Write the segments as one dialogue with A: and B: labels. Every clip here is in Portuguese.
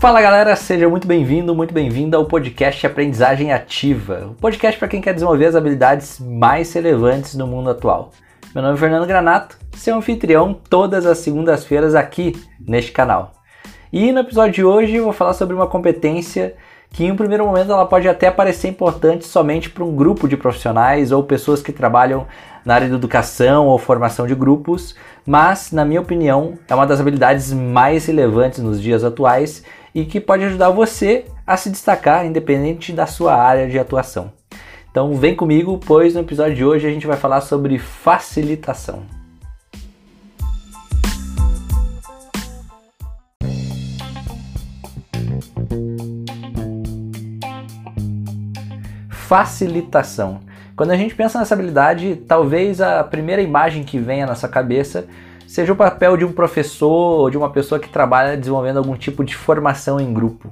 A: Fala galera, seja muito bem-vindo, muito bem-vinda ao podcast Aprendizagem Ativa, o podcast para quem quer desenvolver as habilidades mais relevantes no mundo atual. Meu nome é Fernando Granato, seu anfitrião todas as segundas-feiras aqui neste canal. E no episódio de hoje eu vou falar sobre uma competência que em um primeiro momento ela pode até parecer importante somente para um grupo de profissionais ou pessoas que trabalham na área de educação ou formação de grupos, mas na minha opinião é uma das habilidades mais relevantes nos dias atuais e que pode ajudar você a se destacar independente da sua área de atuação. Então vem comigo, pois no episódio de hoje a gente vai falar sobre facilitação. Facilitação. Quando a gente pensa nessa habilidade, talvez a primeira imagem que venha na nossa cabeça seja o papel de um professor ou de uma pessoa que trabalha desenvolvendo algum tipo de formação em grupo.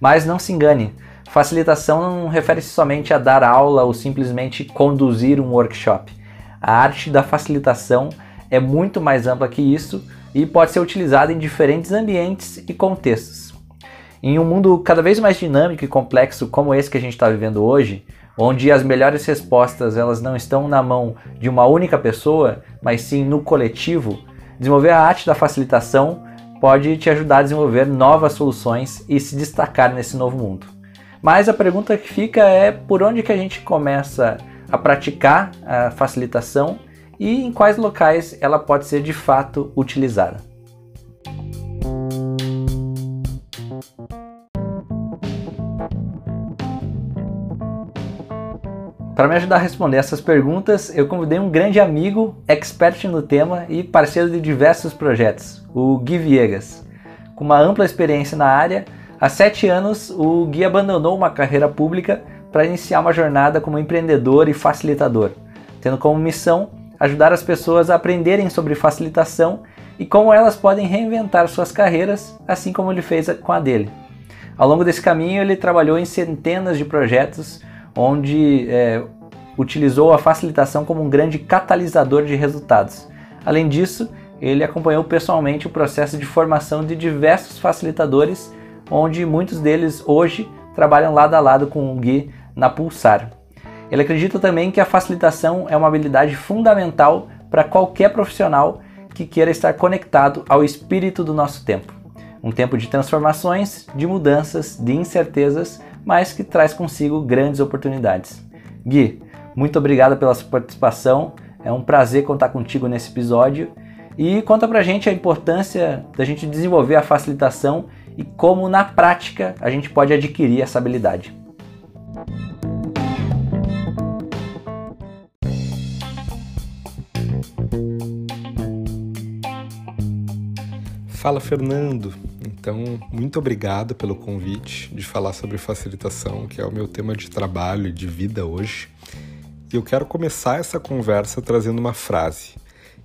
A: Mas não se engane, facilitação não refere-se somente a dar aula ou simplesmente conduzir um workshop. A arte da facilitação é muito mais ampla que isso e pode ser utilizada em diferentes ambientes e contextos. Em um mundo cada vez mais dinâmico e complexo como esse que a gente está vivendo hoje, onde as melhores respostas elas não estão na mão de uma única pessoa, mas sim no coletivo, Desenvolver a arte da facilitação pode te ajudar a desenvolver novas soluções e se destacar nesse novo mundo. Mas a pergunta que fica é por onde que a gente começa a praticar a facilitação e em quais locais ela pode ser de fato utilizada. Para me ajudar a responder essas perguntas, eu convidei um grande amigo, expert no tema e parceiro de diversos projetos, o Gui Viegas. Com uma ampla experiência na área, há sete anos o Gui abandonou uma carreira pública para iniciar uma jornada como empreendedor e facilitador, tendo como missão ajudar as pessoas a aprenderem sobre facilitação e como elas podem reinventar suas carreiras, assim como ele fez com a dele. Ao longo desse caminho, ele trabalhou em centenas de projetos onde é, utilizou a facilitação como um grande catalisador de resultados. Além disso, ele acompanhou pessoalmente o processo de formação de diversos facilitadores, onde muitos deles hoje trabalham lado a lado com o Gui na Pulsar. Ele acredita também que a facilitação é uma habilidade fundamental para qualquer profissional que queira estar conectado ao espírito do nosso tempo. Um tempo de transformações, de mudanças, de incertezas, mas que traz consigo grandes oportunidades. Gui, muito obrigado pela sua participação. É um prazer contar contigo nesse episódio. E conta pra gente a importância da gente desenvolver a facilitação e como na prática a gente pode adquirir essa habilidade.
B: Fala Fernando, então, muito obrigado pelo convite de falar sobre facilitação, que é o meu tema de trabalho e de vida hoje. E eu quero começar essa conversa trazendo uma frase,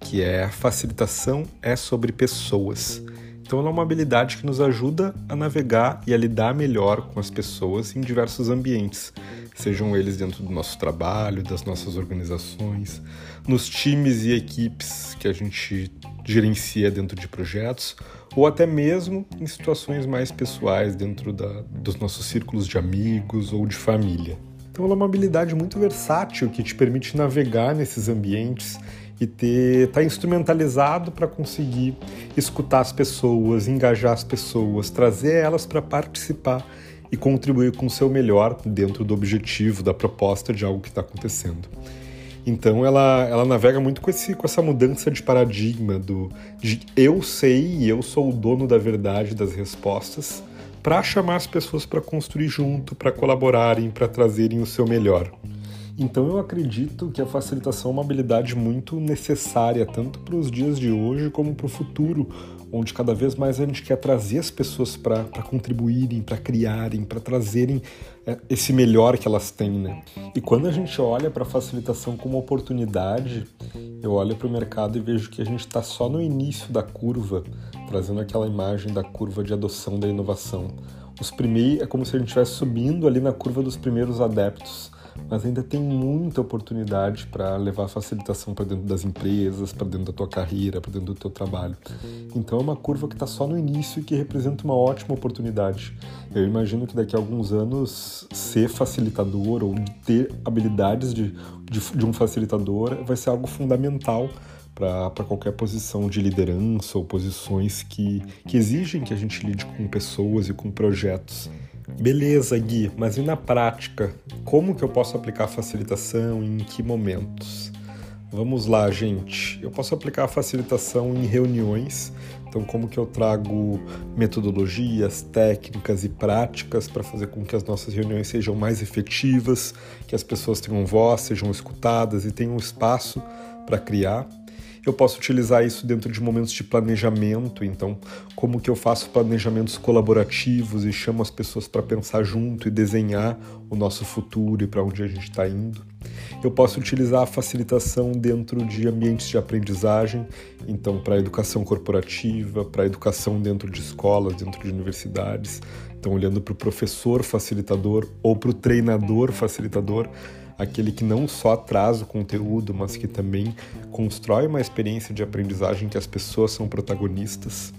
B: que é: facilitação é sobre pessoas. Então, ela é uma habilidade que nos ajuda a navegar e a lidar melhor com as pessoas em diversos ambientes, sejam eles dentro do nosso trabalho, das nossas organizações, nos times e equipes que a gente gerencia dentro de projetos ou até mesmo em situações mais pessoais dentro da, dos nossos círculos de amigos ou de família. Então, ela é uma habilidade muito versátil que te permite navegar nesses ambientes e ter estar tá instrumentalizado para conseguir escutar as pessoas, engajar as pessoas, trazer elas para participar e contribuir com o seu melhor dentro do objetivo, da proposta de algo que está acontecendo. Então ela, ela navega muito com, esse, com essa mudança de paradigma do de eu sei e eu sou o dono da verdade das respostas para chamar as pessoas para construir junto, para colaborarem, para trazerem o seu melhor. Então eu acredito que a facilitação é uma habilidade muito necessária tanto para os dias de hoje como para o futuro, onde cada vez mais a gente quer trazer as pessoas para contribuírem, para criarem, para trazerem é, esse melhor que elas têm, né? E quando a gente olha para a facilitação como oportunidade, eu olho para o mercado e vejo que a gente está só no início da curva, trazendo aquela imagem da curva de adoção da inovação. Os primeiros é como se a gente estivesse subindo ali na curva dos primeiros adeptos, mas ainda tem muita oportunidade para levar facilitação para dentro das empresas, para dentro da tua carreira, para dentro do teu trabalho. Então é uma curva que está só no início e que representa uma ótima oportunidade. Eu imagino que daqui a alguns anos ser facilitador ou ter habilidades de, de, de um facilitador vai ser algo fundamental para qualquer posição de liderança ou posições que, que exigem que a gente lide com pessoas e com projetos. Beleza, Gui, mas e na prática? Como que eu posso aplicar a facilitação e em que momentos? Vamos lá, gente. Eu posso aplicar a facilitação em reuniões. Então, como que eu trago metodologias, técnicas e práticas para fazer com que as nossas reuniões sejam mais efetivas, que as pessoas tenham voz, sejam escutadas e tenham espaço para criar. Eu posso utilizar isso dentro de momentos de planejamento, então, como que eu faço planejamentos colaborativos e chamo as pessoas para pensar junto e desenhar o nosso futuro e para onde a gente está indo. Eu posso utilizar a facilitação dentro de ambientes de aprendizagem, então, para educação corporativa, para educação dentro de escolas, dentro de universidades. Então, olhando para o professor facilitador ou para o treinador facilitador aquele que não só traz o conteúdo, mas que também constrói uma experiência de aprendizagem que as pessoas são protagonistas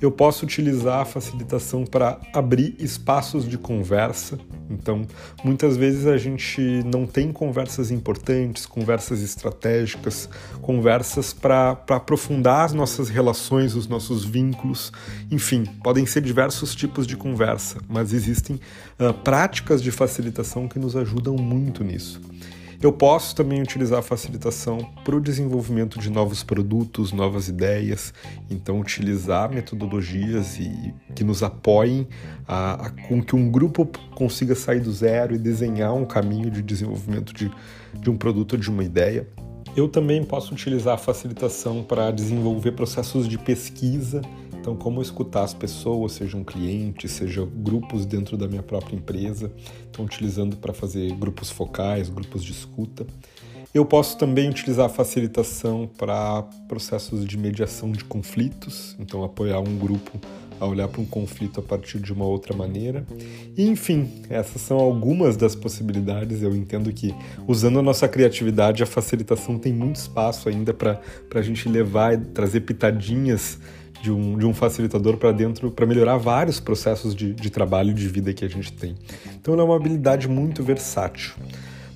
B: eu posso utilizar a facilitação para abrir espaços de conversa. Então, muitas vezes a gente não tem conversas importantes, conversas estratégicas, conversas para aprofundar as nossas relações, os nossos vínculos. Enfim, podem ser diversos tipos de conversa, mas existem uh, práticas de facilitação que nos ajudam muito nisso. Eu posso também utilizar a facilitação para o desenvolvimento de novos produtos, novas ideias, então utilizar metodologias e, que nos apoiem a, a, com que um grupo consiga sair do zero e desenhar um caminho de desenvolvimento de, de um produto de uma ideia. Eu também posso utilizar a facilitação para desenvolver processos de pesquisa então, como escutar as pessoas, sejam clientes, sejam grupos dentro da minha própria empresa, então utilizando para fazer grupos focais, grupos de escuta. Eu posso também utilizar a facilitação para processos de mediação de conflitos, então apoiar um grupo a olhar para um conflito a partir de uma outra maneira. E, enfim, essas são algumas das possibilidades. Eu entendo que usando a nossa criatividade, a facilitação tem muito espaço ainda para a gente levar e trazer pitadinhas de um, de um facilitador para dentro para melhorar vários processos de, de trabalho e de vida que a gente tem. Então ela é uma habilidade muito versátil.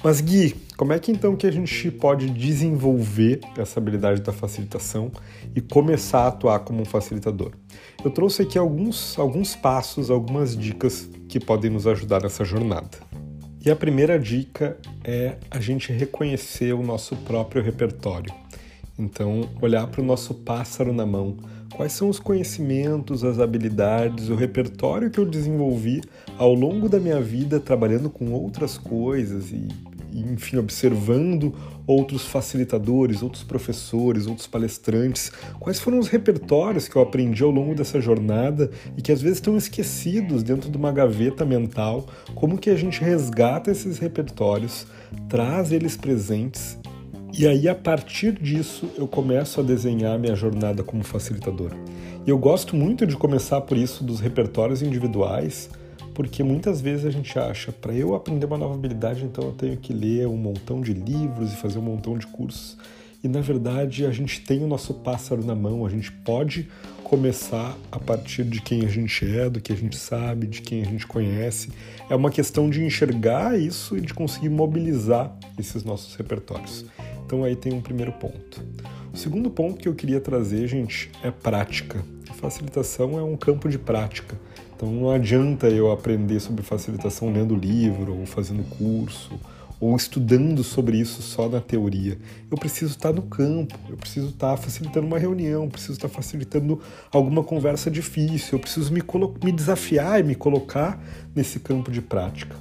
B: Mas Gui, como é que então que a gente pode desenvolver essa habilidade da facilitação e começar a atuar como um facilitador? Eu trouxe aqui alguns, alguns passos, algumas dicas que podem nos ajudar nessa jornada. E a primeira dica é a gente reconhecer o nosso próprio repertório. Então, olhar para o nosso pássaro na mão, quais são os conhecimentos, as habilidades, o repertório que eu desenvolvi ao longo da minha vida trabalhando com outras coisas e, enfim, observando outros facilitadores, outros professores, outros palestrantes. Quais foram os repertórios que eu aprendi ao longo dessa jornada e que às vezes estão esquecidos dentro de uma gaveta mental? Como que a gente resgata esses repertórios, traz eles presentes e aí, a partir disso, eu começo a desenhar minha jornada como facilitador. E eu gosto muito de começar por isso dos repertórios individuais, porque muitas vezes a gente acha, para eu aprender uma nova habilidade, então eu tenho que ler um montão de livros e fazer um montão de cursos. E na verdade, a gente tem o nosso pássaro na mão, a gente pode começar a partir de quem a gente é, do que a gente sabe, de quem a gente conhece. É uma questão de enxergar isso e de conseguir mobilizar esses nossos repertórios. Então aí tem um primeiro ponto. O segundo ponto que eu queria trazer, gente, é prática. Facilitação é um campo de prática. Então não adianta eu aprender sobre facilitação lendo livro ou fazendo curso ou estudando sobre isso só na teoria. Eu preciso estar no campo, eu preciso estar facilitando uma reunião, eu preciso estar facilitando alguma conversa difícil, eu preciso me, me desafiar e me colocar nesse campo de prática.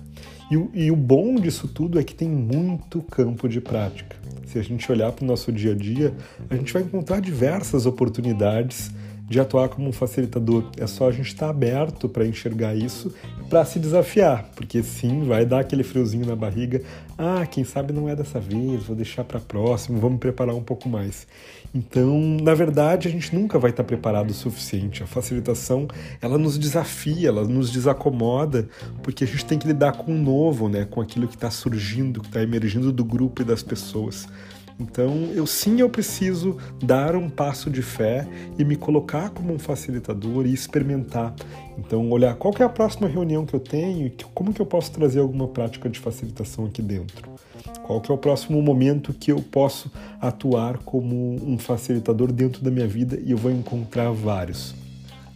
B: E o, e o bom disso tudo é que tem muito campo de prática. Se a gente olhar para o nosso dia a dia, a gente vai encontrar diversas oportunidades de atuar como um facilitador. É só a gente estar tá aberto para enxergar isso, para se desafiar, porque sim, vai dar aquele friozinho na barriga. Ah, quem sabe não é dessa vez, vou deixar para próximo, vamos preparar um pouco mais. Então, na verdade, a gente nunca vai estar tá preparado o suficiente. A facilitação, ela nos desafia, ela nos desacomoda, porque a gente tem que lidar com o novo, né, com aquilo que está surgindo, que está emergindo do grupo e das pessoas. Então, eu sim, eu preciso dar um passo de fé e me colocar como um facilitador e experimentar. Então, olhar qual é a próxima reunião que eu tenho e como que eu posso trazer alguma prática de facilitação aqui dentro. Qual que é o próximo momento que eu posso atuar como um facilitador dentro da minha vida e eu vou encontrar vários.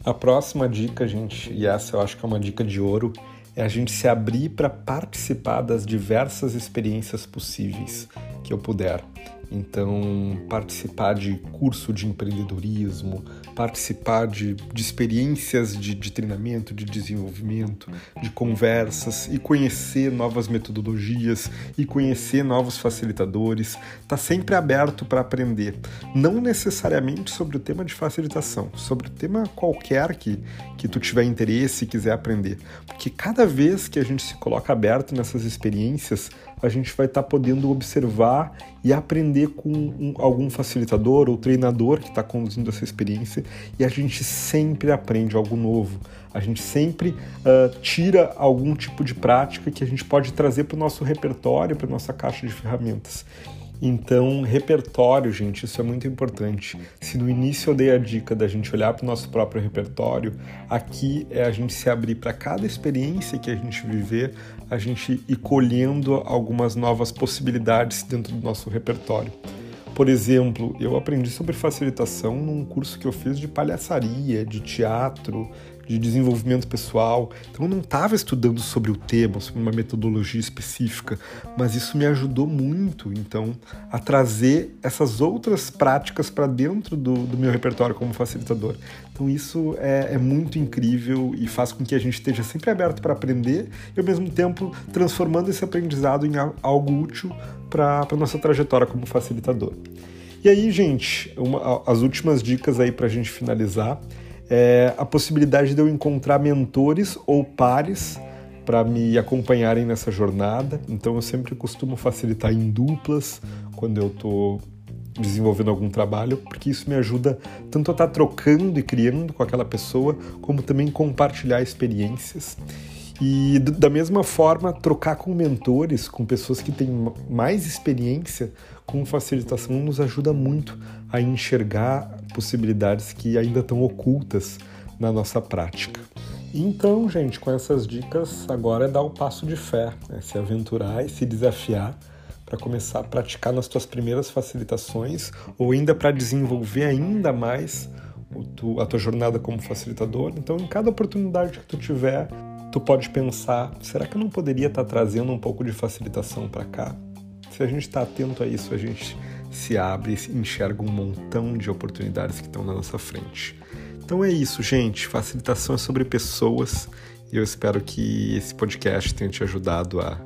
B: A próxima dica, gente, e essa eu acho que é uma dica de ouro, é a gente se abrir para participar das diversas experiências possíveis que eu puder. Então, participar de curso de empreendedorismo, participar de, de experiências de, de treinamento, de desenvolvimento, de conversas e conhecer novas metodologias e conhecer novos facilitadores, está sempre aberto para aprender. Não necessariamente sobre o tema de facilitação, sobre o tema qualquer que, que tu tiver interesse e quiser aprender. Porque cada vez que a gente se coloca aberto nessas experiências, a gente vai estar tá podendo observar e aprender com um, algum facilitador ou treinador que está conduzindo essa experiência e a gente sempre aprende algo novo. A gente sempre uh, tira algum tipo de prática que a gente pode trazer para o nosso repertório, para nossa caixa de ferramentas. Então, repertório, gente, isso é muito importante. Se no início eu dei a dica da gente olhar para o nosso próprio repertório, aqui é a gente se abrir para cada experiência que a gente viver, a gente ir colhendo algumas novas possibilidades dentro do nosso repertório. Por exemplo, eu aprendi sobre facilitação num curso que eu fiz de palhaçaria, de teatro, de desenvolvimento pessoal. Então eu não estava estudando sobre o tema, sobre uma metodologia específica, mas isso me ajudou muito, então, a trazer essas outras práticas para dentro do, do, meu repertório como facilitador. Então isso é, é, muito incrível e faz com que a gente esteja sempre aberto para aprender e ao mesmo tempo transformando esse aprendizado em algo útil para a nossa trajetória como facilitador. E aí, gente, uma, as últimas dicas aí para a gente finalizar é a possibilidade de eu encontrar mentores ou pares para me acompanharem nessa jornada. Então eu sempre costumo facilitar em duplas quando eu estou desenvolvendo algum trabalho, porque isso me ajuda tanto a estar tá trocando e criando com aquela pessoa, como também compartilhar experiências. E da mesma forma, trocar com mentores, com pessoas que têm mais experiência com facilitação, nos ajuda muito a enxergar possibilidades que ainda estão ocultas na nossa prática. Então, gente, com essas dicas, agora é dar o passo de fé, é se aventurar e se desafiar para começar a praticar nas tuas primeiras facilitações ou ainda para desenvolver ainda mais a tua jornada como facilitador. Então, em cada oportunidade que tu tiver, tu pode pensar: será que eu não poderia estar tá trazendo um pouco de facilitação para cá? Se a gente está atento a isso, a gente se abre e enxerga um montão de oportunidades que estão na nossa frente. Então é isso, gente. Facilitação é sobre pessoas e eu espero que esse podcast tenha te ajudado a,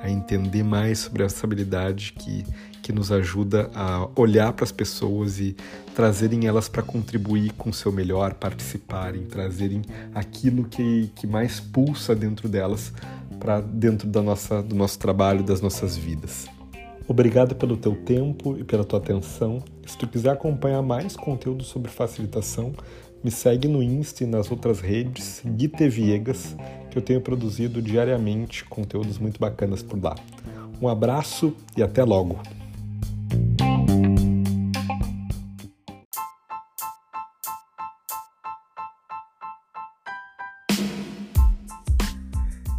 B: a entender mais sobre essa habilidade que que nos ajuda a olhar para as pessoas e trazerem elas para contribuir com o seu melhor, participarem, trazerem aquilo que, que mais pulsa dentro delas para dentro da nossa, do nosso trabalho, das nossas vidas. Obrigado pelo teu tempo e pela tua atenção. Se tu quiser acompanhar mais conteúdo sobre facilitação, me segue no Insta e nas outras redes, Gui Viegas, que eu tenho produzido diariamente conteúdos muito bacanas por lá. Um abraço e até logo!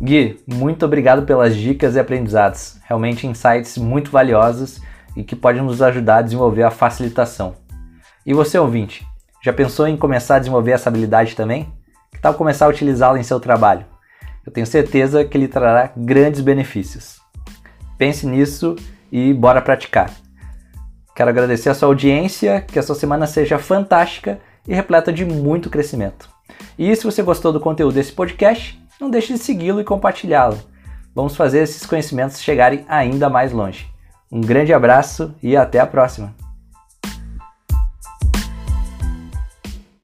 A: Gui, muito obrigado pelas dicas e aprendizados. Realmente insights muito valiosos e que podem nos ajudar a desenvolver a facilitação. E você, ouvinte, já pensou em começar a desenvolver essa habilidade também? Que tal começar a utilizá-la em seu trabalho? Eu tenho certeza que ele trará grandes benefícios. Pense nisso e bora praticar. Quero agradecer a sua audiência, que a sua semana seja fantástica e repleta de muito crescimento. E se você gostou do conteúdo desse podcast, não deixe de segui-lo e compartilhá-lo. Vamos fazer esses conhecimentos chegarem ainda mais longe. Um grande abraço e até a próxima!